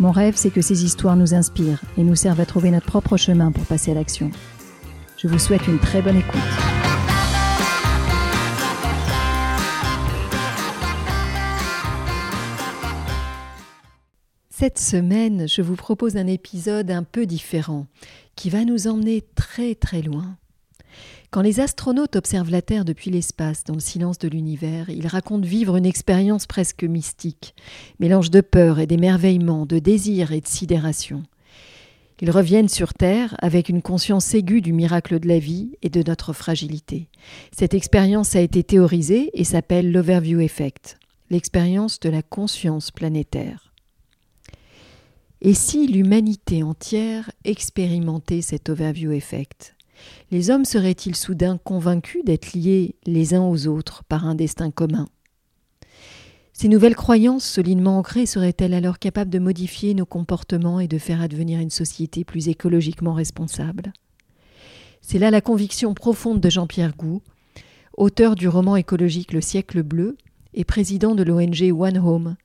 Mon rêve, c'est que ces histoires nous inspirent et nous servent à trouver notre propre chemin pour passer à l'action. Je vous souhaite une très bonne écoute. Cette semaine, je vous propose un épisode un peu différent qui va nous emmener très très loin. Quand les astronautes observent la Terre depuis l'espace, dans le silence de l'univers, ils racontent vivre une expérience presque mystique, mélange de peur et d'émerveillement, de désir et de sidération. Ils reviennent sur Terre avec une conscience aiguë du miracle de la vie et de notre fragilité. Cette expérience a été théorisée et s'appelle l'Overview Effect, l'expérience de la conscience planétaire. Et si l'humanité entière expérimentait cet Overview Effect? Les hommes seraient-ils soudain convaincus d'être liés les uns aux autres par un destin commun? Ces nouvelles croyances solidement ancrées seraient-elles alors capables de modifier nos comportements et de faire advenir une société plus écologiquement responsable? C'est là la conviction profonde de Jean-Pierre Gou, auteur du roman écologique Le siècle bleu et président de l'ONG One Home,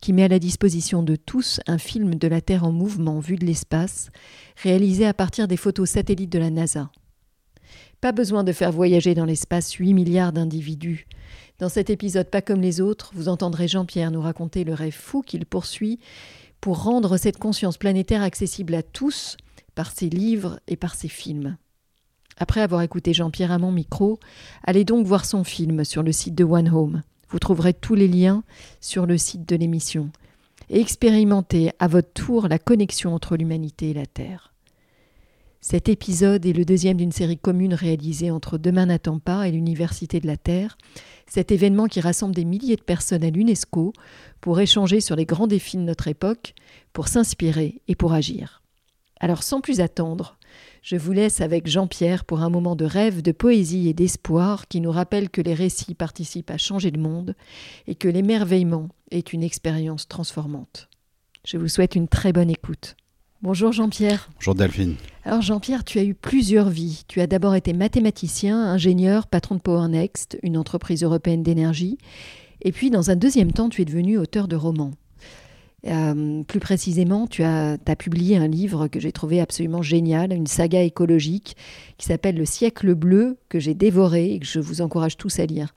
qui met à la disposition de tous un film de la Terre en mouvement vu de l'espace, réalisé à partir des photos satellites de la NASA. Pas besoin de faire voyager dans l'espace 8 milliards d'individus. Dans cet épisode pas comme les autres, vous entendrez Jean-Pierre nous raconter le rêve fou qu'il poursuit pour rendre cette conscience planétaire accessible à tous par ses livres et par ses films. Après avoir écouté Jean-Pierre à mon micro, allez donc voir son film sur le site de One Home. Vous trouverez tous les liens sur le site de l'émission. Et expérimentez à votre tour la connexion entre l'humanité et la Terre. Cet épisode est le deuxième d'une série commune réalisée entre Demain n'attend pas et l'Université de la Terre, cet événement qui rassemble des milliers de personnes à l'UNESCO pour échanger sur les grands défis de notre époque, pour s'inspirer et pour agir. Alors sans plus attendre, je vous laisse avec Jean-Pierre pour un moment de rêve, de poésie et d'espoir qui nous rappelle que les récits participent à changer le monde et que l'émerveillement est une expérience transformante. Je vous souhaite une très bonne écoute. Bonjour Jean-Pierre. Bonjour Delphine. Alors Jean-Pierre, tu as eu plusieurs vies. Tu as d'abord été mathématicien, ingénieur, patron de PowerNext, une entreprise européenne d'énergie. Et puis dans un deuxième temps, tu es devenu auteur de romans. Euh, plus précisément, tu as, as, publié un livre que j'ai trouvé absolument génial, une saga écologique qui s'appelle Le siècle bleu, que j'ai dévoré et que je vous encourage tous à lire.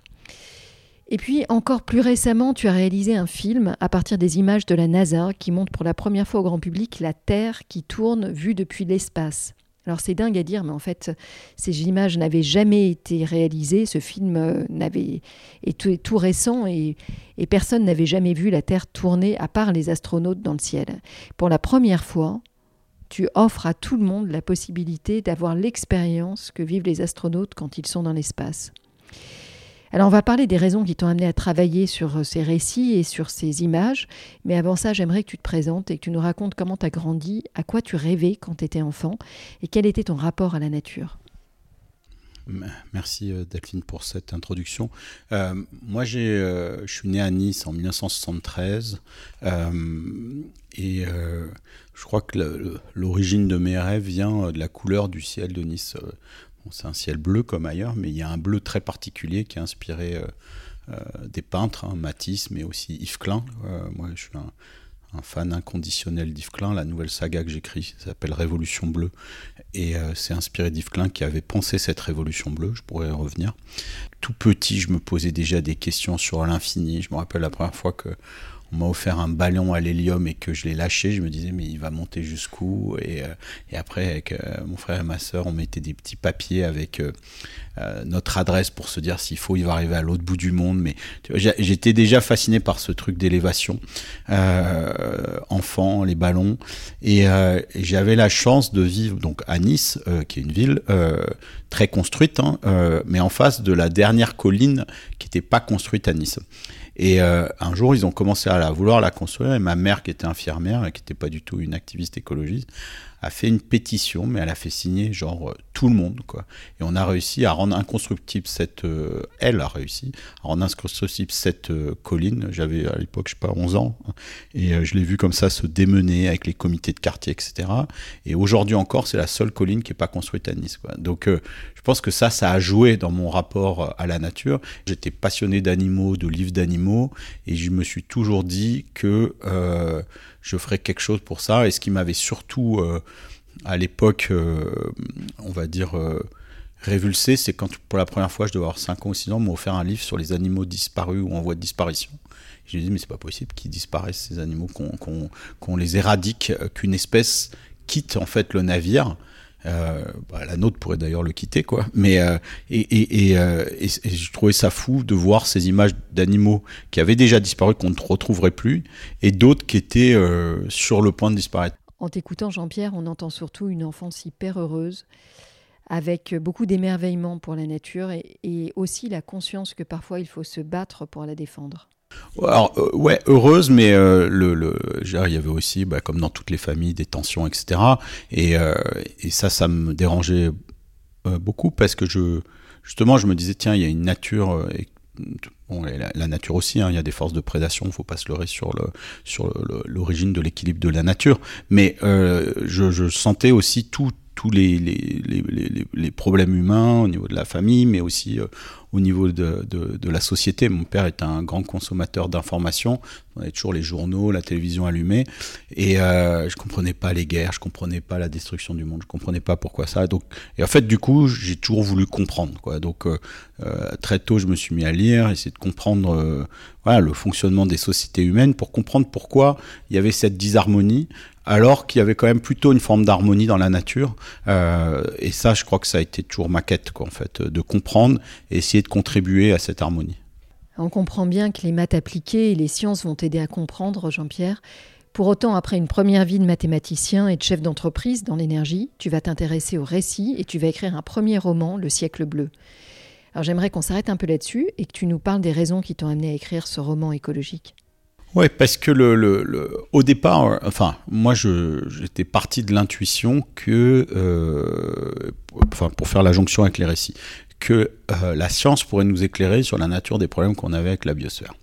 Et puis, encore plus récemment, tu as réalisé un film à partir des images de la NASA qui montre pour la première fois au grand public la Terre qui tourne vue depuis l'espace. Alors c'est dingue à dire, mais en fait, ces images n'avaient jamais été réalisées. Ce film euh, n'avait est tout, récent et, et personne n'avait jamais vu la Terre tourner à part les astronautes dans le ciel. Pour la première fois, tu offres à tout le monde la possibilité d'avoir l'expérience que vivent les astronautes quand ils sont dans l'espace. Alors on va parler des raisons qui t'ont amené à travailler sur euh, ces récits et sur ces images, mais avant ça j'aimerais que tu te présentes et que tu nous racontes comment tu as grandi, à quoi tu rêvais quand tu étais enfant et quel était ton rapport à la nature. Merci euh, Delphine pour cette introduction. Euh, moi, je suis né à Nice en 1973 et je crois que l'origine de mes rêves vient de la couleur du ciel de Nice c'est un ciel bleu comme ailleurs, mais il y a un bleu très particulier qui a inspiré euh, euh, des peintres, hein, Matisse, mais aussi Yves Klein. Euh, moi, je suis un, fan inconditionnel d'Yves Klein. La nouvelle saga que j'écris s'appelle Révolution bleue. Et c'est inspiré d'Yves Klein qui avait pensé cette révolution bleue. Je pourrais y revenir. Tout petit, je me posais déjà des questions sur l'infini. Je me rappelle la première fois que on m'a offert un ballon à l'hélium et que je l'ai lâché, je me disais mais il va monter jusqu'où? Et, euh, et, après avec euh, mon frère et ma soeur on mettait des petits papiers avec euh, notre adresse pour se dire s'il faut il va arriver à l'autre bout du monde. Mais j'étais déjà fasciné par ce truc d'élévation enfant les ballons. Et, et j'avais la chance de vivre donc à Nice qui est une ville très construite hein, mais en face de la dernière colline qui n'était pas construite à Nice Et un jour, ils ont commencé à vouloir la construire. Et ma mère, qui était infirmière et qui n'était pas du tout une activiste écologiste, a fait une pétition, mais elle a fait signer genre euh, tout le monde, quoi. Et on a réussi à rendre inconstructible cette, euh, elle a réussi à rendre inconstructible cette euh, colline. J'avais à l'époque, je sais pas, 11 ans, hein, et je l'ai vu comme ça se démener avec les comités de quartier, etc. Et aujourd'hui encore, c'est la seule colline qui est pas construite à Nice, quoi. Donc, je pense que ça, ça a joué dans mon rapport à la nature. J'étais passionné d'animaux, de livres d'animaux, et je me suis toujours dit que je ferais quelque chose pour ça. Et ce qui m'avait surtout, euh, à l'époque, euh, on va dire, euh, révulsé, c'est quand pour la première fois, je devais avoir 5 ans ou 6 ans, m'a offert un livre sur les animaux disparus ou en voie de disparition. Je me dit, mais c'est pas possible qu'ils disparaissent, ces animaux, qu'on les éradique, qu'une espèce quitte en fait le navire euh, bah, la nôtre pourrait d'ailleurs le quitter, quoi. Mais euh, et, euh, et, et, je trouvais ça fou de voir ces images d'animaux qui avaient déjà disparu, qu'on ne retrouverait plus, et d'autres qui étaient sur le point de disparaître. En t'écoutant, Jean-Pierre, on entend surtout une enfance hyper heureuse, avec beaucoup d'émerveillement pour la nature et aussi la conscience que parfois il faut se battre pour la défendre. Alors, euh, ouais, heureuse, mais euh, le, le il y avait aussi, bah, comme dans toutes les familles, des tensions, etc. Et, euh, et ça, ça me dérangeait beaucoup parce que je, justement, je me disais, tiens, il y a une nature. Bon, la, nature aussi, hein, il y a des forces de prédation, il ne faut pas se leurrer sur le sur l'origine de l'équilibre de la nature. Mais je, sentais aussi tout tous les, problèmes humains au niveau de la famille, mais aussi au niveau de, la société. Mon père est un grand consommateur d'informations. On avait toujours les journaux, la télévision allumée. Et euh, je comprenais pas les guerres, je comprenais pas la destruction du monde, je comprenais pas pourquoi ça. Donc, et en fait, du coup, j'ai toujours voulu comprendre. Donc, euh, euh, très tôt, je me suis mis à lire, essayer de comprendre euh, le fonctionnement des sociétés humaines pour comprendre pourquoi il y avait cette disharmonie alors qu'il y avait quand même plutôt une forme d'harmonie dans la nature. Euh, et ça, je crois que ça a été toujours ma quête, quoi, en fait, de comprendre et essayer de contribuer à cette harmonie. On comprend bien que les maths appliquées et les sciences vont t'aider à comprendre, Jean-Pierre. Pour autant, après une première vie de mathématicien et de chef d'entreprise dans l'énergie, tu vas t'intéresser au récit et tu vas écrire un premier roman, Le siècle bleu. Alors j'aimerais qu'on s'arrête un peu là-dessus et que tu nous parles des raisons qui t'ont amené à écrire ce roman écologique. Oui, parce que le, le, au départ, enfin, moi, j'étais parti de l'intuition que, euh, enfin, pour faire la jonction avec les récits, que euh, la science pourrait nous éclairer sur la nature des problèmes qu'on avait avec la biosphère.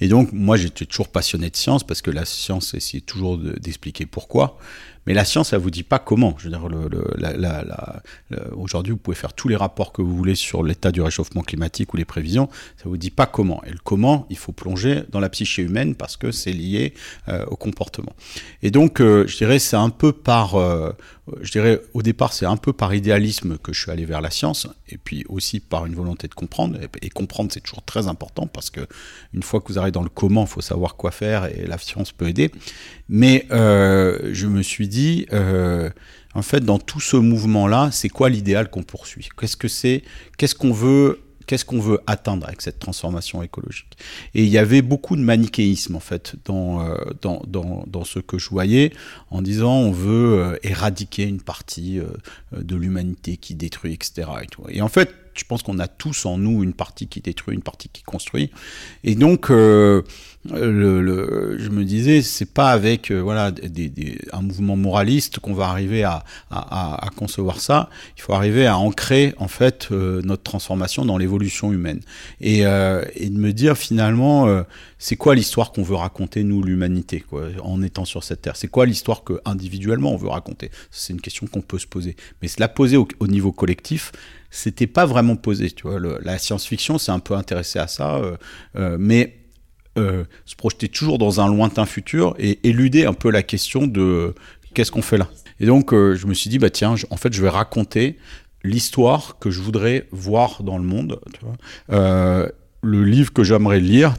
Et donc, moi, j'étais toujours passionné de science parce que la science essayait toujours d'expliquer pourquoi. Mais la science, elle vous dit pas comment. Je veux dire, aujourd'hui, vous pouvez faire tous les rapports que vous voulez sur l'état du réchauffement climatique ou les prévisions, ça vous dit pas comment. Et le comment, il faut plonger dans la psyché humaine parce que c'est lié euh, au comportement. Et donc, euh, je dirais, c'est un peu par, euh, je dirais, au départ, c'est un peu par idéalisme que je suis allé vers la science, et puis aussi par une volonté de comprendre. Et, comprendre, c'est toujours très important parce que une fois que vous arrivez dans le comment, il faut savoir quoi faire et la science peut aider. Mais je me suis dit, euh, en fait, dans tout ce mouvement-là, c'est quoi l'idéal qu'on poursuit? Qu'est-ce que c'est? Qu'est-ce qu'on veut? Qu'est-ce qu'on veut atteindre avec cette transformation écologique? Et il y avait beaucoup de manichéisme en fait dans, euh, dans, dans, ce que je voyais en disant on veut euh, éradiquer une partie de l'humanité qui détruit, etc. Et, et en fait, je pense qu'on a tous en nous une partie qui détruit, une partie qui construit. Et donc, euh, le, je me disais, c'est pas avec euh, voilà des, un mouvement moraliste qu'on va arriver à, à, à, concevoir ça. Il faut arriver à ancrer en fait euh, notre transformation dans l'évolution humaine et, et, de me dire finalement, c'est quoi l'histoire qu'on veut raconter nous l'humanité en étant sur cette terre? C'est quoi l'histoire que individuellement on veut raconter? C'est une question qu'on peut se poser, mais se la poser au, au niveau collectif c'était pas vraiment posé. Tu vois, la science-fiction s'est un peu intéressée à ça, euh, euh, mais euh, se projeter toujours dans un lointain futur et éluder un peu la question de qu'est-ce qu'on fait là. Et donc, je me suis dit, bah tiens, en fait, je vais raconter l'histoire que je voudrais voir dans le monde. Vois. le livre que j'aimerais lire,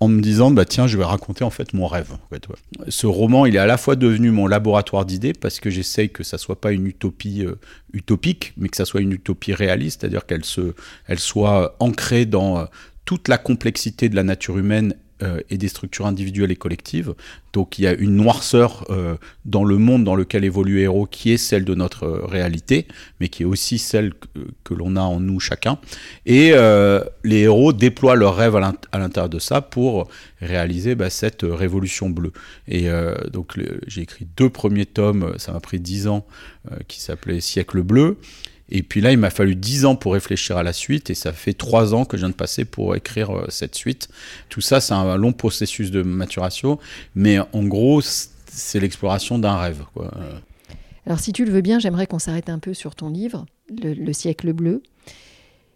en me disant bah tiens je vais raconter en fait mon rêve. Ce roman il est à la fois devenu mon laboratoire d'idées parce que j'essaye que ça soit pas une utopie euh, utopique mais que ça soit une utopie réaliste, c'est-à-dire qu'elle elle soit ancrée dans euh, toute la complexité de la nature humaine euh, et des structures individuelles et collectives. Donc il y a une noirceur euh, dans le monde dans lequel évolue Héros qui est celle de notre réalité, mais qui est aussi celle que, l'on a en nous chacun. Et les héros déploient leurs rêves à l'intérieur de ça pour réaliser bah, cette révolution bleue. Et donc j'ai écrit deux premiers tomes, ça m'a pris dix ans, qui s'appelait Siècle bleu. Et puis là, il m'a fallu 10 ans pour réfléchir à la suite, et ça fait 3 ans que je viens de passer pour écrire euh, cette suite. Tout ça, c'est un long processus de maturation, mais en gros, c'est l'exploration d'un rêve. Alors si tu le veux bien, j'aimerais qu'on s'arrête un peu sur ton livre, le, siècle bleu.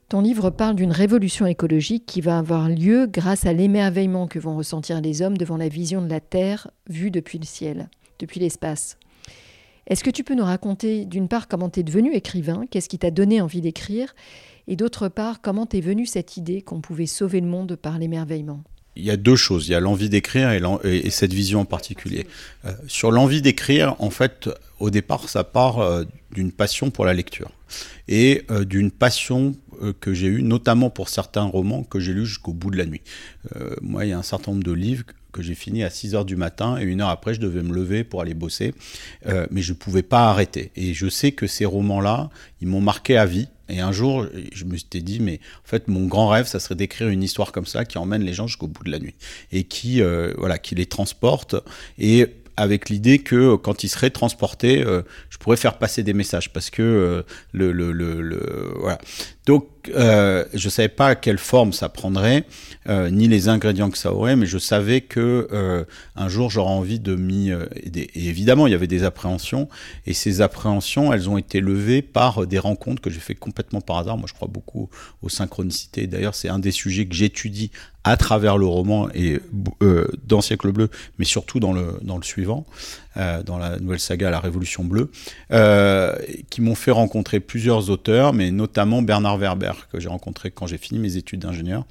Ton livre parle d'une révolution écologique qui va avoir lieu grâce à l'émerveillement que vont ressentir les hommes devant la vision de la Terre vue depuis le ciel, depuis l'espace. Est-ce que tu peux nous raconter d'une part comment tu es devenu écrivain, qu'est-ce qui t'a donné envie d'écrire, et d'autre part comment t'es venue cette idée qu'on pouvait sauver le monde par l'émerveillement? Il y a deux choses. Il y a l'envie d'écrire et, cette vision en particulier. Euh, sur l'envie d'écrire, en fait, au départ, ça part euh, d'une passion pour la lecture et euh, d'une passion que j'ai eue, notamment pour certains romans que j'ai lus jusqu'au bout de la nuit. moi, il y a un certain nombre de livres que j'ai fini à 6 heures du matin et une heure après, je devais me lever pour aller bosser. Euh, mais je ne pouvais pas arrêter. Et je sais que ces romans-là, ils m'ont marqué à vie. Et un jour, je me suis dit, mais en fait, mon grand rêve, ça serait d'écrire une histoire comme ça qui emmène les gens jusqu'au bout de la nuit et qui, euh, voilà, qui les transporte. Et avec l'idée que quand ils seraient transportés, euh, je pourrais faire passer des messages parce que le, le, le, le, voilà. Donc euh, je ne savais pas quelle forme ça prendrait, euh, ni les ingrédients que ça aurait, mais je savais que euh, un jour j'aurais envie de m'y. Et évidemment, il y avait des appréhensions, et ces appréhensions, elles ont été levées par des rencontres que j'ai fait complètement par hasard. Moi, je crois beaucoup aux synchronicités. D'ailleurs, c'est un des sujets que j'étudie à travers le roman et dans Siècle bleu, mais surtout dans le dans le suivant. Euh, dans la nouvelle saga La Révolution bleue, euh, qui m'ont fait rencontrer plusieurs auteurs, mais notamment Bernard Werber, que j'ai rencontré quand j'ai fini mes études d'ingénieur.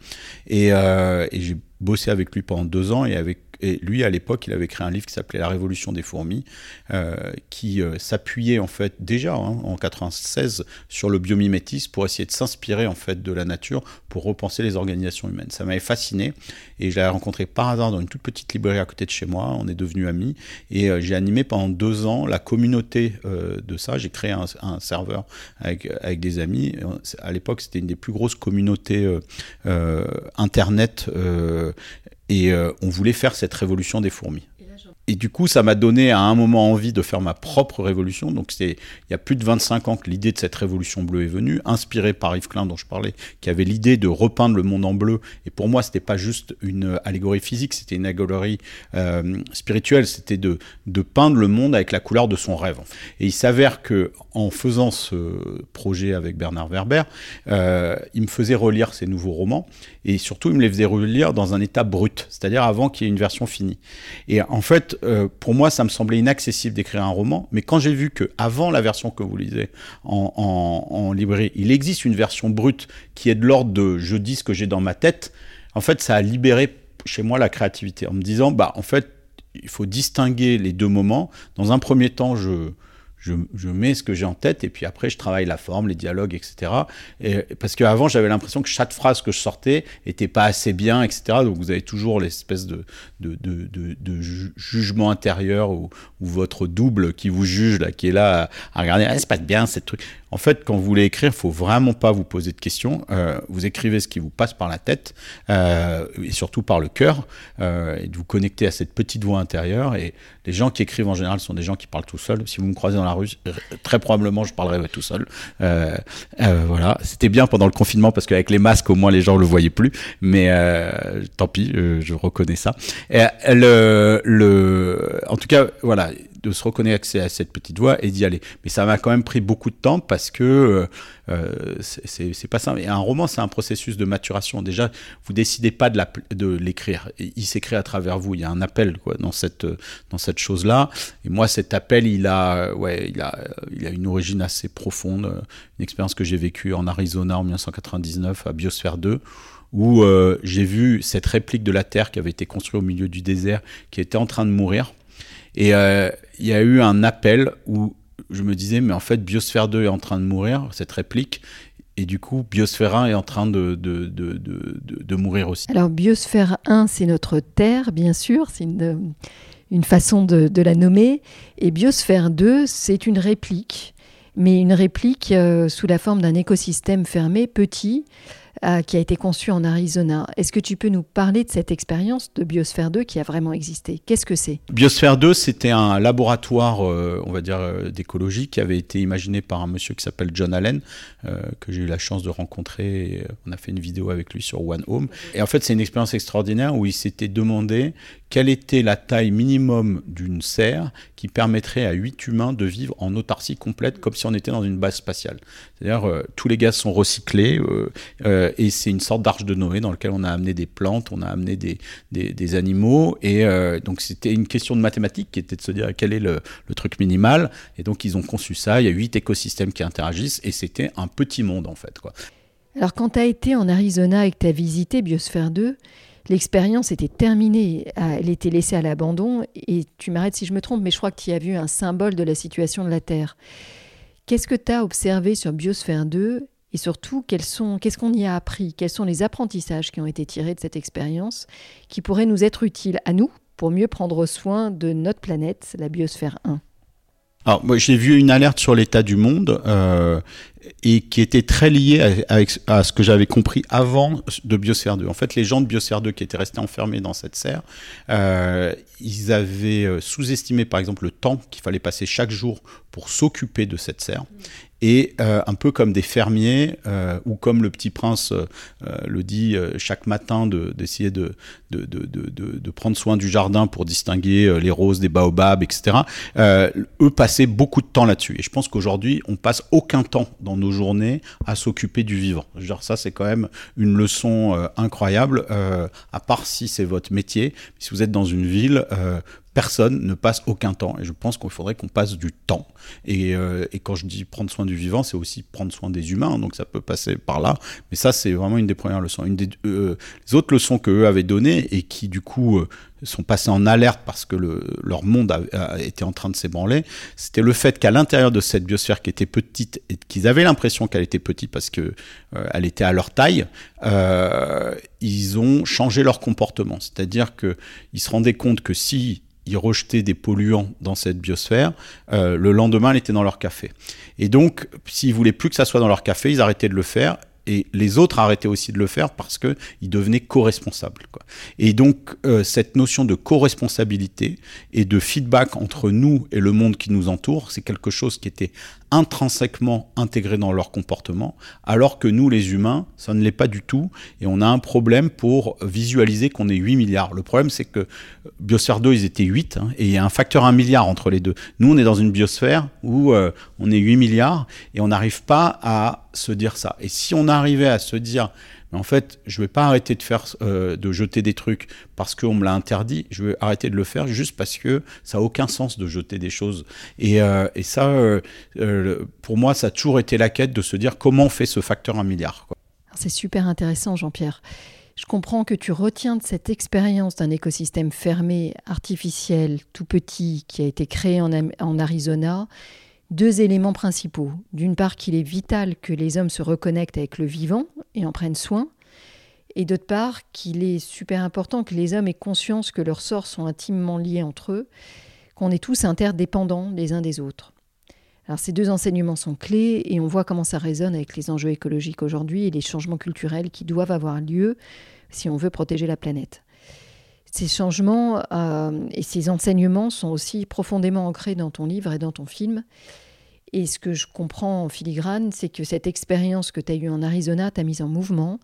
Et, euh, et j'ai bossé avec lui pendant deux ans et avec et lui, à l'époque, il avait créé un livre qui s'appelait La Révolution des fourmis, euh, qui euh, s'appuyait en fait déjà hein, en 96 sur le biomimétisme pour essayer de s'inspirer en fait de la nature pour repenser les organisations humaines. Ça m'avait fasciné et je l'avais rencontré par hasard dans une toute petite librairie à côté de chez moi. On est devenus amis et euh, j'ai animé pendant deux ans la communauté de ça. J'ai créé un, un, serveur avec, avec des amis. À l'époque, c'était une des plus grosses communautés internet et euh, on voulait faire cette révolution des fourmis. Et du coup, ça m'a donné à un moment envie de faire ma propre révolution. Donc, c'est il y a plus de 25 ans que l'idée de cette révolution bleue est venue, inspirée par Yves Klein dont je parlais, qui avait l'idée de repeindre le monde en bleu. Et pour moi, c'était pas juste une allégorie physique, c'était une allégorie euh, spirituelle. C'était de, peindre le monde avec la couleur de son rêve. Et il s'avère que en faisant ce projet avec Bernard Werber, euh, il me faisait relire ses nouveaux romans et surtout il me les faisait relire dans un état brut, c'est-à-dire avant qu'il y ait une version finie. Et en fait, euh, pour moi, ça me semblait inaccessible d'écrire un roman, mais quand j'ai vu que avant la version que vous lisez en, en, librairie, il existe une version brute qui est de l'ordre de je dis ce que j'ai dans ma tête, en fait, ça a libéré chez moi la créativité en me disant, bah en fait, il faut distinguer les deux moments. Dans un premier temps, je je, mets ce que j'ai en tête et puis après je travaille la forme, les dialogues, etc. Et, parce qu'avant j'avais l'impression que chaque phrase que je sortais était pas assez bien, etc. Donc vous avez toujours l'espèce de, de, de, de, jugement intérieur ou, votre double qui vous juge là, qui est là à, regarder, ah, c'est pas bien cette truc. En fait, quand vous voulez écrire, il faut vraiment pas vous poser de questions. Euh, vous écrivez ce qui vous passe par la tête euh, et surtout par le cœur euh, et de vous connecter à cette petite voix intérieure. Et les gens qui écrivent en général sont des gens qui parlent tout seuls. Si vous me croisez dans la rue, très probablement je parlerai tout seul. voilà, c'était bien pendant le confinement parce qu'avec les masques, au moins les gens le voyaient plus. Mais tant pis, je reconnais ça. Et, le, le, en tout cas, voilà de se reconnecter à cette petite voix et d'y aller. Mais ça m'a quand même pris beaucoup de temps parce que euh, euh c'est pas simple. Et un roman, c'est un processus de maturation. Déjà, vous décidez pas de l'écrire. Il s'écrit à travers vous. Il y a un appel quoi, dans cette, dans cette chose-là. Et moi, cet appel, il a, ouais, il a, il a une origine assez profonde. Une expérience que j'ai vécue en Arizona en 1999 à Biosphère 2 où euh, j'ai vu cette réplique de la Terre qui avait été construite au milieu du désert, qui était en train de mourir. Et euh, il y a eu un appel où je me disais, mais en fait, Biosphère 2 est en train de mourir, cette réplique. Et du coup, Biosphère 1 est en train de, de, de, de mourir aussi. Alors, Biosphère 1, c'est notre Terre, bien sûr, c'est une, une façon de, la nommer. Et Biosphère 2, c'est une réplique, mais une réplique euh, sous la forme d'un écosystème fermé, petit, euh, qui a été conçu en Arizona. Est-ce que tu peux nous parler de cette expérience de Biosphère 2 qui a vraiment existé? Qu'est-ce que c'est? Biosphère 2, c'était un laboratoire, euh, on va dire, euh, d'écologie qui avait été imaginé par un monsieur qui s'appelle John Allen, que j'ai eu la chance de rencontrer. on a fait une vidéo avec lui sur One Home. Et en fait, c'est une expérience extraordinaire où il s'était demandé quelle était la taille minimum d'une serre qui permettrait à 8 humains de vivre en autarcie complète comme si on était dans une base spatiale? C'est-à-dire euh, tous les gaz sont recyclés euh, euh, et c'est une sorte d'arche de Noé dans lequel on a amené des plantes, on a amené des, animaux et donc c'était une question de mathématiques qui était de se dire quel est le, truc minimal et donc ils ont conçu ça, il y a 8 écosystèmes qui interagissent et c'était un petit monde en fait. Alors quand tu as été en Arizona et que tu as visité Biosphère 2, l'expérience était terminée, elle était laissée à l'abandon, et tu m'arrêtes si je me trompe, mais je crois que tu as vu un symbole de la situation de la Terre. Qu'est-ce que tu as observé sur Biosphère 2 et surtout, qu'est-ce qu'on y a appris? Quels sont les apprentissages qui ont été tirés de cette expérience qui pourraient nous être utiles à nous pour mieux prendre soin de notre planète, la Biosphère 1 alors, moi, j'ai vu une alerte sur l'état du monde euh, et qui était très liée à, ce que j'avais compris avant de Biosphère 2. En fait, les gens de Biosphère 2 qui étaient restés enfermés dans cette serre, euh, ils avaient euh, sous-estimé, par exemple, le temps qu'il fallait passer chaque jour pour s'occuper de cette serre et euh, un peu comme des fermiers, euh, ou comme le petit prince euh, le dit chaque matin, d'essayer de prendre soin du jardin pour distinguer les roses des baobabs, etc. eux passaient beaucoup de temps là-dessus. Et je pense qu'aujourd'hui, on passe aucun temps dans nos journées à s'occuper du vivant. Genre ça, c'est quand même une leçon incroyable, à part si c'est votre métier. Si vous êtes dans une ville, personne ne passe aucun temps. Et je pense qu'il faudrait qu'on passe du temps. Et, euh, et, quand je dis prendre soin du vivant, c'est aussi prendre soin des humains. Donc ça peut passer par là. Mais ça, c'est vraiment une des premières leçons. Une des euh, les autres leçons qu'eux avaient données et qui, du coup, euh, sont passées en alerte parce que le, leur monde a, était en train de s'ébranler, c'était le fait qu'à l'intérieur de cette biosphère qui était petite et qu'ils avaient l'impression qu'elle était petite parce que elle était à leur taille, ils ont changé leur comportement. C'est-à-dire qu'ils se rendaient compte que si ils rejetaient des polluants dans cette biosphère, euh, le lendemain, elle était dans leur café. Et donc, s'ils voulaient plus que ça soit dans leur café, ils arrêtaient de le faire et les autres arrêtaient aussi de le faire parce qu'ils devenaient co-responsables. Et donc, euh, cette notion de co-responsabilité et de feedback entre nous et le monde qui nous entoure, c'est quelque chose qui était intrinsèquement intégré dans leur comportement, alors que nous, les humains, ça ne l'est pas du tout, et on a un problème pour visualiser qu'on est 8 milliards. Le problème, c'est que biosphère 2, ils étaient 8, hein, et il y a un facteur 1 milliard entre les deux. Nous, on est dans une biosphère où euh, on est 8 milliards, et on n'arrive pas à se dire ça. Et si on arrivait à se dire, mais en fait, je ne vais pas arrêter de faire, euh, de jeter des trucs parce qu'on me l'a interdit. Je vais arrêter de le faire juste parce que ça n'a aucun sens de jeter des choses. Et, euh, et ça, euh, pour moi, ça a toujours été la quête de se dire comment on fait ce facteur un milliard. C'est super intéressant, Jean-Pierre. Je comprends que tu retiens de cette expérience d'un écosystème fermé, artificiel, tout petit, qui a été créé en, en Arizona, deux éléments principaux. D'une part, qu'il est vital que les hommes se reconnectent avec le vivant et en prennent soin. Et d'autre part, qu'il est super important que les hommes aient conscience que leurs sorts sont intimement liés entre eux, qu'on est tous interdépendants les uns des autres. Alors ces deux enseignements sont clés et on voit comment ça résonne avec les enjeux écologiques aujourd'hui et les changements culturels qui doivent avoir lieu si on veut protéger la planète. Ces changements euh, et ces enseignements sont aussi profondément ancrés dans ton livre et dans ton film. Et ce que je comprends en filigrane, c'est que cette expérience que tu as eue en Arizona t'a mise en mouvement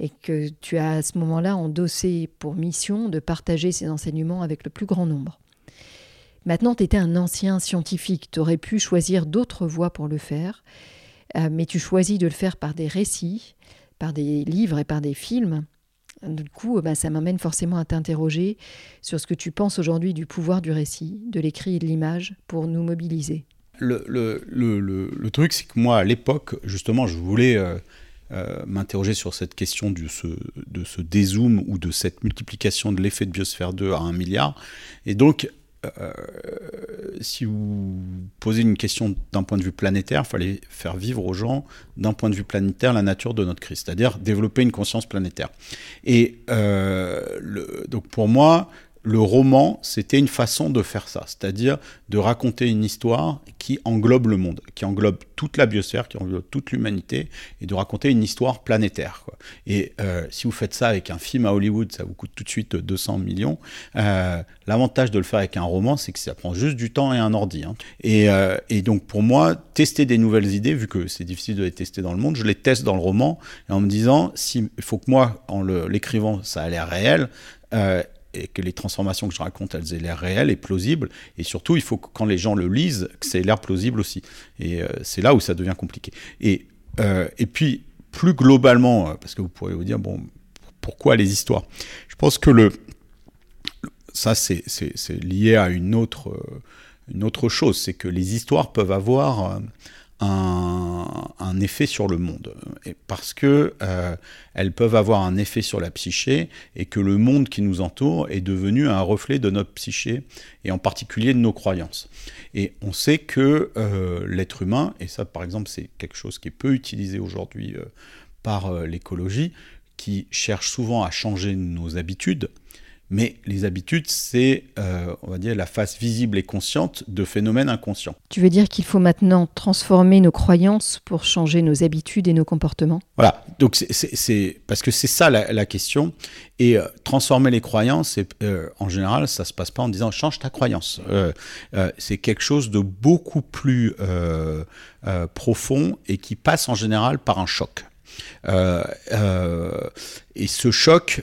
et que tu as à ce moment-là endossé pour mission de partager ces enseignements avec le plus grand nombre. Maintenant, tu étais un ancien scientifique, tu aurais pu choisir d'autres voies pour le faire, euh, mais tu choisis de le faire par des récits, par des livres et par des films. Du coup, bah, ça m'amène forcément à t'interroger sur ce que tu penses aujourd'hui du pouvoir du récit, de l'écrit et de l'image pour nous mobiliser. Le, truc, c'est que moi, à l'époque, justement, je voulais euh, euh, m'interroger sur cette question de ce, de dézoom ou de cette multiplication de l'effet de Biosphère 2 à un milliard. Et donc, euh, si vous posez une question d'un point de vue planétaire, il fallait faire vivre aux gens d'un point de vue planétaire la nature de notre Christ, c'est-à-dire développer une conscience planétaire. Et donc pour moi, le roman, c'était une façon de faire ça, c'est-à-dire de raconter une histoire qui englobe le monde, qui englobe toute la biosphère, qui englobe toute l'humanité, et de raconter une histoire planétaire. Et euh, si vous faites ça avec un film à Hollywood, ça vous coûte tout de suite 200 millions. Euh, l'avantage de le faire avec un roman, c'est que ça prend juste du temps et un ordi. Hein. Euh, et, donc pour moi, tester des nouvelles idées, vu que c'est difficile de les tester dans le monde, je les teste dans le roman, en me disant, s'il faut que moi, en l'écrivant, ça a l'air réel, et que les transformations que je raconte, elles aient l'air réelles et plausibles. Et surtout, il faut que quand les gens le lisent, que ça ait l'air plausible aussi. Et euh, c'est là où ça devient compliqué. Et, euh, et puis, plus globalement, euh, parce que vous pourrez vous dire, bon, pourquoi les histoires? Je pense que le, ça, c'est lié à une autre, une autre chose, c'est que les histoires peuvent avoir un, effet sur le monde, parce que euh, elles peuvent avoir un effet sur la psyché et que le monde qui nous entoure est devenu un reflet de notre psyché et en particulier de nos croyances. Et on sait que euh, l'être humain, et ça par exemple c'est quelque chose qui est peu utilisé aujourd'hui euh, par l'écologie, qui cherche souvent à changer nos habitudes, mais les habitudes, c'est, euh, on va dire, la face visible et consciente de phénomènes inconscients. Tu veux dire qu'il faut maintenant transformer nos croyances pour changer nos habitudes et nos comportements? Voilà, donc c'est parce que c'est ça la, question. Et euh, transformer les croyances, euh, en général, ça se passe pas en disant change ta croyance. c'est quelque chose de beaucoup plus profond et qui passe en général par un choc. et ce choc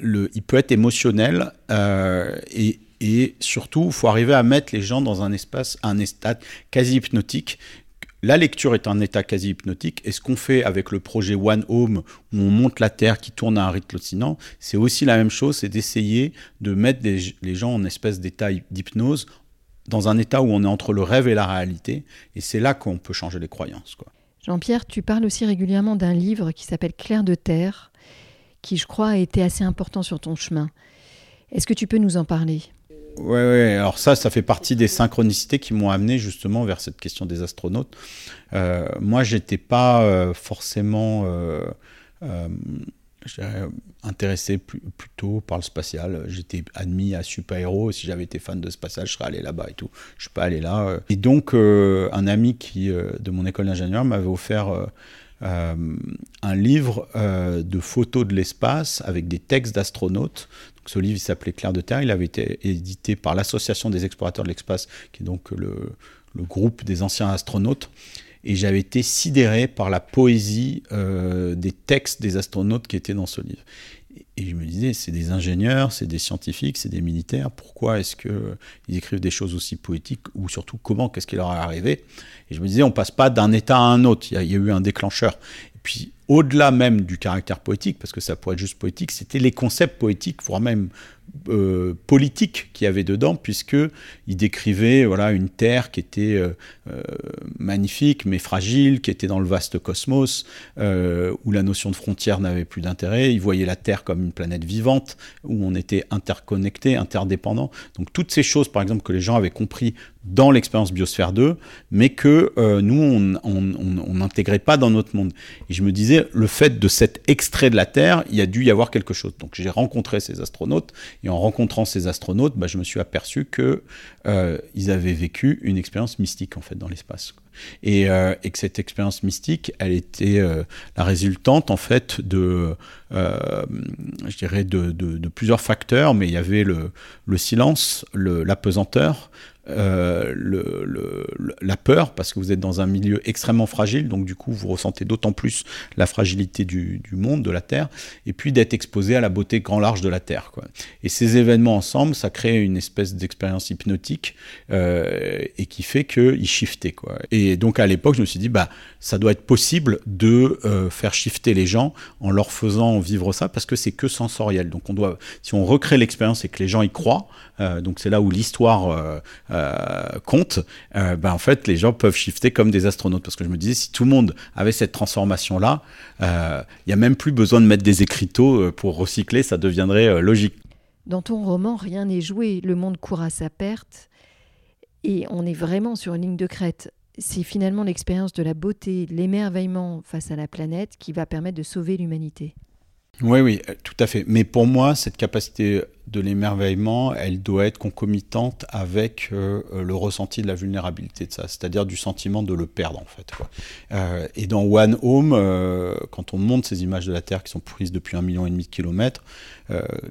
il peut être émotionnel euh, et, surtout, il faut arriver à mettre les gens dans un espace, un état quasi hypnotique. La lecture est un état quasi hypnotique et ce qu'on fait avec le projet One Home où on monte la Terre qui tourne à un rythme hallucinant, c'est aussi la même chose, c'est d'essayer de mettre les gens en espèce d'état d'hypnose dans un état où on est entre le rêve et la réalité et c'est là qu'on peut changer les croyances. Jean-Pierre, tu parles aussi régulièrement d'un livre qui s'appelle Clair de Terre qui, je crois, a été assez important sur ton chemin. Est-ce que tu peux nous en parler? Oui, ouais, alors ça, ça fait partie des synchronicités qui m'ont amené justement vers cette question des astronautes. Euh, moi, j'étais pas euh, forcément euh, euh intéressé plutôt par le spatial. J'étais admis à Super Héros. Si j'avais été fan de spatial, je serais allé là-bas et tout. Je suis pas allé là. Et donc, un ami qui de mon école d'ingénieur m'avait offert un livre euh, de photos de l'espace avec des textes d'astronautes. ce livre, s'appelait Clair de Terre. Il avait été édité par l'Association des explorateurs de l'espace, qui est donc le, groupe des anciens astronautes. Et j'avais été sidéré par la poésie euh, des textes des astronautes qui étaient dans ce livre. Et je me disais, c'est des ingénieurs, c'est des scientifiques, c'est des militaires. Pourquoi est-ce qu'ils écrivent des choses aussi poétiques Ou surtout, comment, qu'est-ce qui leur est arrivé? Et je me disais, on passe pas d'un état à un autre. Il y, a, eu un déclencheur. Et puis, au-delà même du caractère poétique, parce que ça pourrait être juste poétique, c'était les concepts poétiques, voire même euh, politique qu'il y avait dedans, puisque il décrivait voilà une terre qui était euh, euh, magnifique mais fragile, qui était dans le vaste cosmos, où la notion de frontière n'avait plus d'intérêt. Il voyait la Terre comme une planète vivante, où on était interconnecté, interdépendant. Donc toutes ces choses, par exemple, que les gens avaient compris dans l'expérience Biosphère 2, mais que nous, on n'intégrait pas dans notre monde. Et je me disais, le fait de cet extrait de la Terre, il y a dû y avoir quelque chose. Donc j'ai rencontré ces astronautes, et en rencontrant ces astronautes, bah, je me suis aperçu qu'ils euh, avaient vécu une expérience mystique en fait dans l'espace. Et, euh, que cette expérience mystique, elle était euh, la résultante en fait de, je dirais, de, plusieurs facteurs, mais il y avait le, le silence, l'apesanteur, euh, le, la peur, parce que vous êtes dans un milieu extrêmement fragile, donc du coup vous ressentez d'autant plus la fragilité du, monde, de la Terre, et puis d'être exposé à la beauté grand large de la Terre. Quoi. Et ces événements ensemble, ça crée une espèce d'expérience hypnotique euh, et qui fait qu'ils shiftaient. Quoi. Et donc à l'époque, je me suis dit, bah, ça doit être possible de euh, faire shifter les gens en leur faisant vivre ça, parce que c'est que sensoriel. Donc on doit, si on recrée l'expérience et que les gens y croient, donc c'est là où l'histoire euh, compte, euh, ben en fait, les gens peuvent shifter comme des astronautes. Parce que je me disais, si tout le monde avait cette transformation-là, il euh, n'y a même plus besoin de mettre des écriteaux pour recycler, ça deviendrait logique. Dans ton roman, rien n'est joué, le monde court à sa perte, et on est vraiment sur une ligne de crête. C'est finalement l'expérience de la beauté, l'émerveillement face à la planète qui va permettre de sauver l'humanité. Oui, oui, tout à fait. Mais pour moi, cette capacité de l'émerveillement, elle doit être concomitante avec euh, le ressenti de la vulnérabilité de ça, c'est-à-dire du sentiment de le perdre en fait. Euh, et dans One Home, euh, quand on monte ces images de la Terre qui sont prises depuis un million et demi de kilomètres,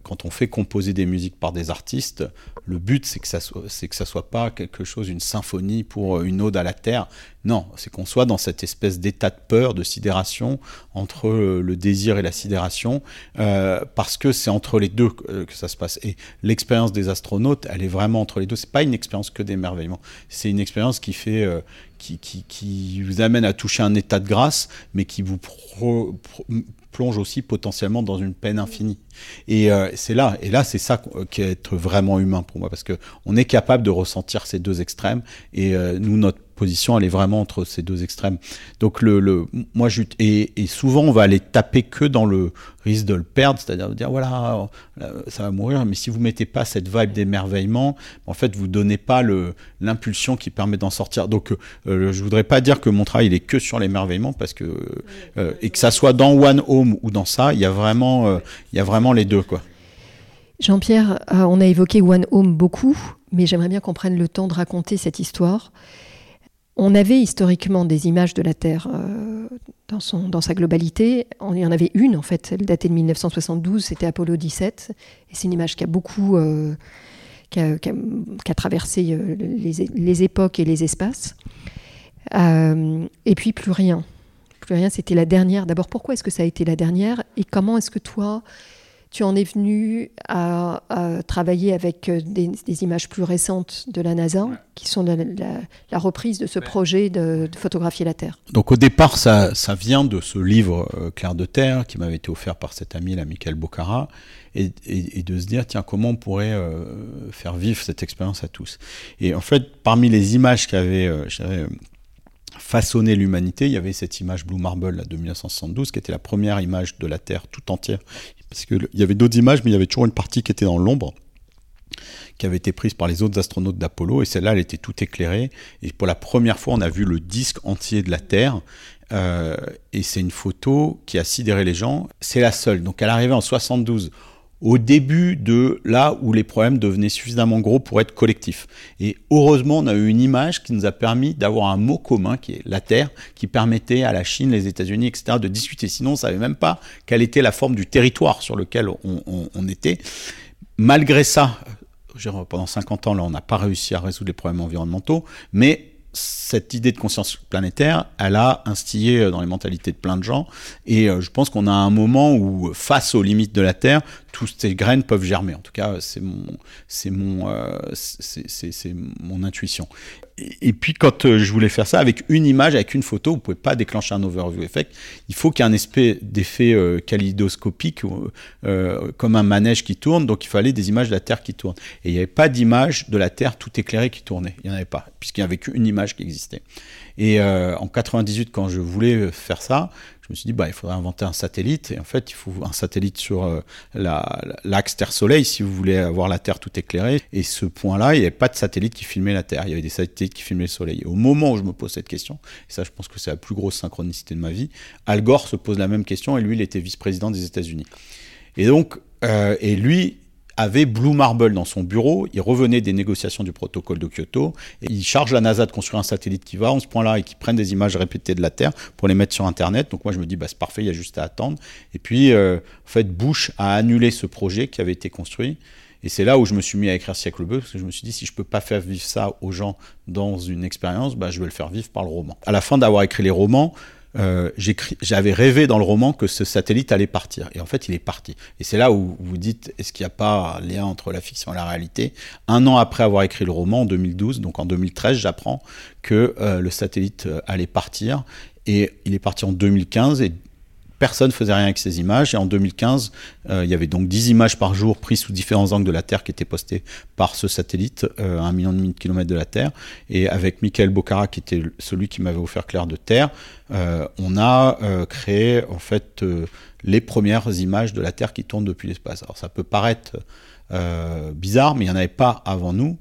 quand on fait composer des musiques par des artistes, le but c'est que ça soit, c'est que ça soit pas quelque chose, une symphonie pour une ode à la Terre. Non, c'est qu'on soit dans cette espèce d'état de peur, de sidération entre le désir et la sidération, parce que c'est entre les deux que ça se passe. Et l'expérience des astronautes, elle est vraiment entre les deux. C'est pas une expérience que d'émerveillement. C'est une expérience qui fait, euh, qui, qui, vous amène à toucher un état de grâce, mais qui vous plonge aussi potentiellement dans une peine infinie. Et euh, c'est là, et là, c'est ça qui est être vraiment humain pour moi, parce que on est capable de ressentir ces deux extrêmes. Et euh, nous, notre position, elle est vraiment entre ces deux extrêmes. Donc le, le moi, je, et, et, souvent, on va aller taper que dans le risque de le perdre, c'est-à-dire de dire voilà, euh, ça va mourir. Mais si vous mettez pas cette vibe d'émerveillement, en fait, vous donnez pas le l'impulsion qui permet d'en sortir. Donc, euh, je voudrais pas dire que mon travail il est que sur l'émerveillement, parce que euh, et que ça soit dans One Home ou dans ça, il y a vraiment, euh, il y a vraiment les deux quoi. Jean-Pierre, on a évoqué One Home beaucoup, mais j'aimerais bien qu'on prenne le temps de raconter cette histoire. On avait historiquement des images de la Terre euh, dans, sa globalité. Il y en avait une, en fait, elle datait de 1972, c'était Apollo 17. Et c'est une image qui a beaucoup. Euh, qui, a, traversé euh, les, les, époques et les espaces. et puis plus rien. Plus rien, c'était la dernière. D'abord, pourquoi est-ce que ça a été la dernière? Et comment est-ce que toi, tu en es venu à, travailler avec euh, des, images plus récentes de la NASA, qui sont la, reprise de ce projet de, photographier la Terre. Donc au départ, ça, vient de ce livre euh, Clair de Terre qui m'avait été offert par cet ami, la Michael Bocara, et, de se dire, tiens, comment on pourrait euh, faire vivre cette expérience à tous? Et en fait, parmi les images qui avaient, façonné l'humanité, il y avait cette image Blue Marble de 1972, qui était la première image de la Terre tout entière parce qu'il y avait d'autres images, mais il y avait toujours une partie qui était dans l'ombre, qui avait été prise par les autres astronautes d'Apollo, et celle-là, elle était tout éclairée. Et pour la première fois, on a vu le disque entier de la Terre. Euh, et c'est une photo qui a sidéré les gens. C'est la seule. Donc elle arrivait en 72 au début de là où les problèmes devenaient suffisamment gros pour être collectifs. Et heureusement, on a eu une image qui nous a permis d'avoir un mot commun, qui est la Terre, qui permettait à la Chine, les États-Unis, etc., de discuter. Sinon, on ne savait même pas quelle était la forme du territoire sur lequel on, était. Malgré ça, pendant 50 ans, là, on n'a pas réussi à résoudre les problèmes environnementaux, mais cette idée de conscience planétaire, elle a instillé euh, dans les mentalités de plein de gens. Et euh, je pense qu'on a un moment où, face aux limites de la Terre, toutes ces graines peuvent germer. En tout cas, c'est mon, c'est mon, euh, c'est, mon intuition. Et, puis, quand je voulais faire ça avec une image, avec une photo, vous pouvez pas déclencher un overview effect. Il faut qu'il y ait un espèce d'effet kaléidoscopique, comme un manège qui tourne. Donc, il fallait des images de la Terre qui tournent. Et il n'y avait pas d'image de la Terre tout éclairée qui tournait. Il n'y en avait pas, puisqu'il n'y avait qu'une image qui existait. Et euh, en 98, quand je voulais faire ça, je me suis dit, bah, il faudrait inventer un satellite. Et en fait, il faut un satellite sur euh, l'axe Terre-Soleil si vous voulez avoir la Terre tout éclairée. Et ce point-là, il n'y avait pas de satellite qui filmait la Terre. Il y avait des satellites qui filmaient le Soleil. Et au moment où je me pose cette question, et ça, je pense que c'est la plus grosse synchronicité de ma vie, Al Gore se pose la même question et lui, il était vice-président des États-Unis. Et donc, euh, et lui, avait Blue Marble dans son bureau, il revenait des négociations du protocole de Kyoto, et il charge la NASA de construire un satellite qui va en ce point-là et qui prenne des images répétées de la Terre pour les mettre sur Internet. Donc moi je me dis, bah, c'est parfait, il y a juste à attendre. Et puis, euh, en fait, Bush a annulé ce projet qui avait été construit. Et c'est là où je me suis mis à écrire Siècle Bleu, parce que je me suis dit, si je peux pas faire vivre ça aux gens dans une expérience, bah, je vais le faire vivre par le roman. À la fin d'avoir écrit les romans, euh, j'avais rêvé dans le roman que ce satellite allait partir. Et en fait, il est parti. Et c'est là où vous dites, est-ce qu'il n'y a pas un lien entre la fiction et la réalité? Un an après avoir écrit le roman, en 2012, donc en 2013, j'apprends que euh, le satellite euh, allait partir. Et il est parti en 2015. Et personne ne faisait rien avec ces images. Et en 2015, euh, il y avait donc 10 images par jour prises sous différents angles de la Terre qui étaient postées par ce satellite euh, à un million de kilomètres de la Terre. Et avec Michael Bocara, qui était celui qui m'avait offert Clair de Terre, euh, on a créé en fait les premières images de la Terre qui tournent depuis l'espace. Alors ça peut paraître bizarre, mais il n'y en avait pas avant nous.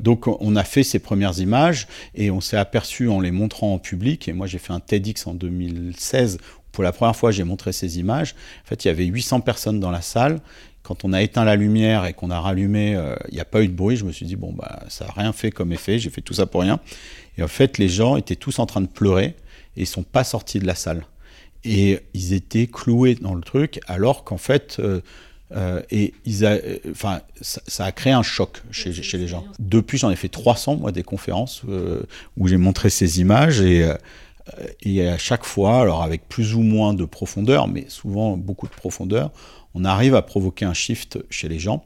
donc on a fait ces premières images et on s'est aperçu en les montrant en public, et moi j'ai fait un TEDx en 2016 pour la première fois j'ai montré ces images. En fait il y avait 800 personnes dans la salle. Quand on a éteint la lumière et qu'on a rallumé, il n'y a pas eu de bruit, je me suis dit bon bah ça n'a rien fait comme effet, j'ai fait tout ça pour rien. Et en fait les gens étaient tous en train de pleurer et ils sont pas sortis de la salle. Et ils étaient cloués dans le truc, alors qu'en fait, euh, euh, et ils a, enfin, ça, a créé un choc chez, chez les gens. Depuis, j'en ai fait 300, moi, des conférences euh, où j'ai montré ces images et, et à chaque fois, alors avec plus ou moins de profondeur, mais souvent beaucoup de profondeur, on arrive à provoquer un shift chez les gens.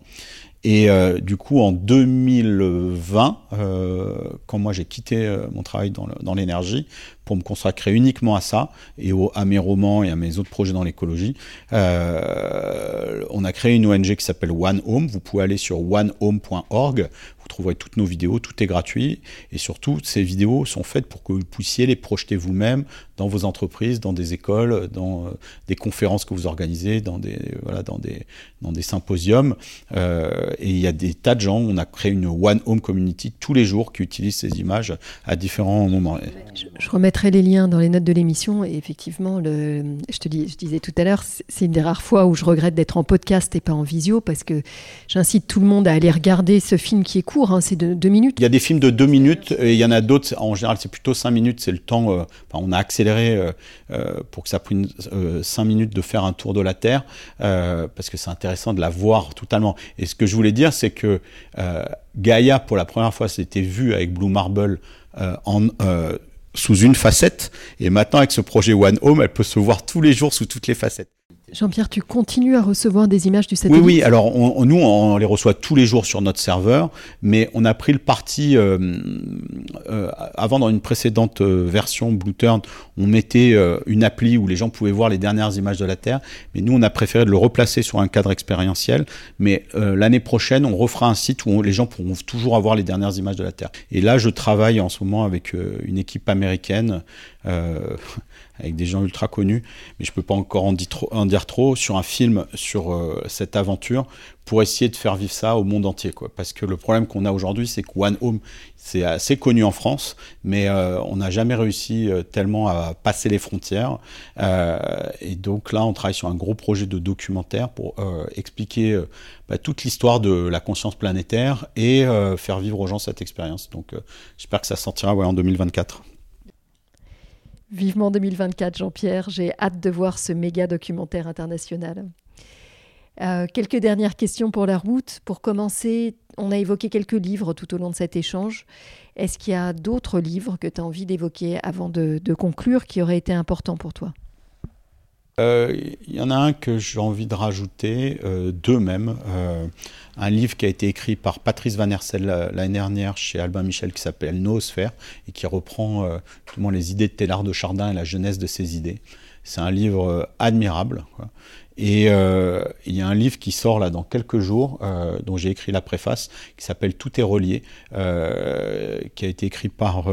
Et euh, du coup, en 2020, euh, quand moi j'ai quitté euh, mon travail dans l'énergie pour me consacrer uniquement à ça et à mes romans et à mes autres projets dans l'écologie, on a créé une ONG qui s'appelle One Home. Vous pouvez aller sur onehome.org. Vous trouverez toutes nos vidéos, tout est gratuit. Et surtout, ces vidéos sont faites pour que vous puissiez les projeter vous-même dans vos entreprises, dans des écoles, dans euh, des conférences que vous organisez, dans des, voilà, dans des, dans des symposiums. Euh, et il y a des tas de gens, on a créé une One Home Community tous les jours qui utilisent ces images à différents moments. Je, remettrai les liens dans les notes de l'émission. Et effectivement, le, je te dis, je disais tout à l'heure, c'est une des rares fois où je regrette d'être en podcast et pas en visio parce que j'incite tout le monde à aller regarder ce film qui est court Hein, c'est de deux minutes. Il y a des films de deux minutes et il y en a d'autres, en général c'est plutôt cinq minutes, c'est le temps, euh, on a accéléré euh, euh, pour que ça prenne cinq minutes de faire un tour de la Terre, parce que c'est intéressant de la voir totalement. Et ce que je voulais dire, c'est que Gaïa, pour la première fois, c'était vu avec Blue Marble sous une facette. Et maintenant, avec ce projet One Home, elle peut se voir tous les jours sous toutes les facettes. Jean-Pierre, tu continues à recevoir des images du satellite Oui, oui. Alors, nous, on les reçoit tous les jours sur notre serveur, mais on a pris le parti. Euh, euh, avant, dans une précédente euh, version Blueturn, on mettait une appli où les gens pouvaient voir les dernières images de la Terre. Mais nous, on a préféré de le replacer sur un cadre expérientiel. Mais l'année prochaine, on refera un site où les gens pourront toujours avoir les dernières images de la Terre. Et là, je travaille en ce moment avec une équipe américaine avec des gens ultra connus, mais je peux pas encore en, dire trop, sur un film sur euh, cette aventure pour essayer de faire vivre ça au monde entier. Quoi. Parce que le problème qu'on a aujourd'hui, c'est que One Home, c'est assez connu en France, mais euh, on n'a jamais réussi euh, tellement à passer les frontières. et donc là, on travaille sur un gros projet de documentaire pour expliquer bah, toute l'histoire de la conscience planétaire et faire vivre aux gens cette expérience. Donc j'espère que ça sortira ouais, en 2024. Vivement 2024, Jean-Pierre. J'ai hâte de voir ce méga documentaire international. Euh, quelques dernières questions pour la route. Pour commencer, on a évoqué quelques livres tout au long de cet échange. Est-ce qu'il y a d'autres livres que tu as envie d'évoquer avant de, conclure qui auraient été importants pour toi? Il euh, y en a un que j'ai envie de rajouter, euh, deux même. Euh, un livre qui a été écrit par Patrice Van Hersel l'année dernière chez Albin Michel qui s'appelle Noosphère et qui reprend les idées de Télard de Chardin et la jeunesse de ses idées. C'est un livre admirable. Et il y a un livre qui sort là dans quelques jours, dont j'ai écrit la préface, qui s'appelle Tout est relié, qui a été écrit par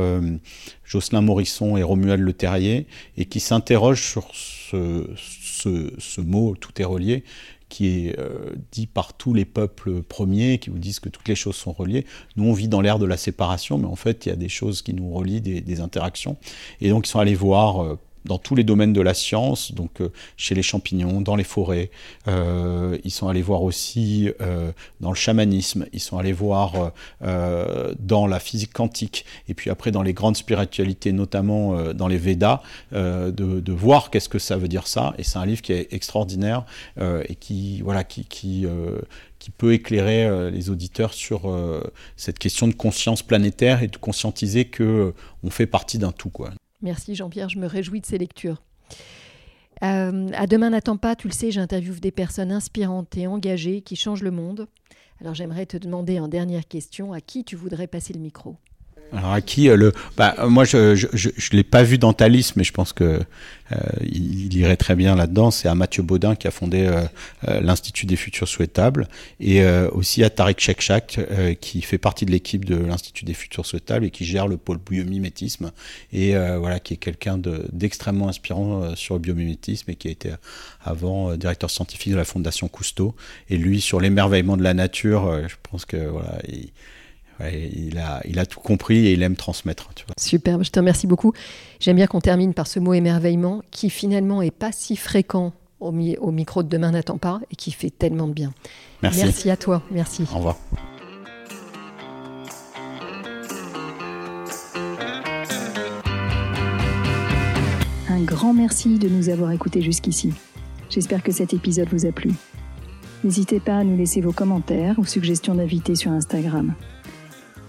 Jocelyn Morisson et Romuald Le Terrier, et qui s'interroge sur ce, mot tout est relié qui est euh, dit par tous les peuples premiers, qui vous disent que toutes les choses sont reliées. Nous, on vit dans l'ère de la séparation, mais en fait, il y a des choses qui nous relient, des, interactions. Et donc, ils sont allés voir euh, dans tous les domaines de la science, donc euh, chez les champignons, dans les forêts. Euh, ils sont allés voir aussi euh, dans le chamanisme, ils sont allés voir dans la physique quantique, et puis après dans les grandes spiritualités, notamment dans les Védas, de, voir qu'est-ce que ça veut dire ça. Et c'est un livre qui est extraordinaire et qui, voilà, qui, qui qui peut éclairer les auditeurs sur cette question de conscience planétaire et de conscientiser que on fait partie d'un tout quoi. Merci Jean-Pierre, je me réjouis de ces lectures. Euh, à demain n'attends pas, tu le sais, j'interviewe des personnes inspirantes et engagées qui changent le monde. Alors j'aimerais te demander en dernière question à qui tu voudrais passer le micro? Alors à qui le bah, Moi, je ne l'ai pas vu dans Thalys, mais je pense que euh, il, irait très bien là-dedans. C'est à Mathieu Baudin qui a fondé euh, euh, l'Institut des futurs souhaitables et aussi à Tariq Chekchak qui fait partie de l'équipe de l'Institut des futurs souhaitables et qui gère le pôle biomimétisme et voilà qui est quelqu'un d'extrêmement inspirant sur le biomimétisme et qui a été avant directeur scientifique de la Fondation Cousteau et lui sur l'émerveillement de la nature. je pense que voilà. il, a, il a tout compris et il aime transmettre. Tu Superbe, je te remercie beaucoup. J'aime bien qu'on termine par ce mot émerveillement qui finalement est pas si fréquent au, au micro de Demain n'attend pas et qui fait tellement de bien. Merci. Merci à toi, merci. Au revoir. Un grand merci de nous avoir écoutés jusqu'ici. J'espère que cet épisode vous a plu. N'hésitez pas à nous laisser vos commentaires ou suggestions d'invités sur Instagram.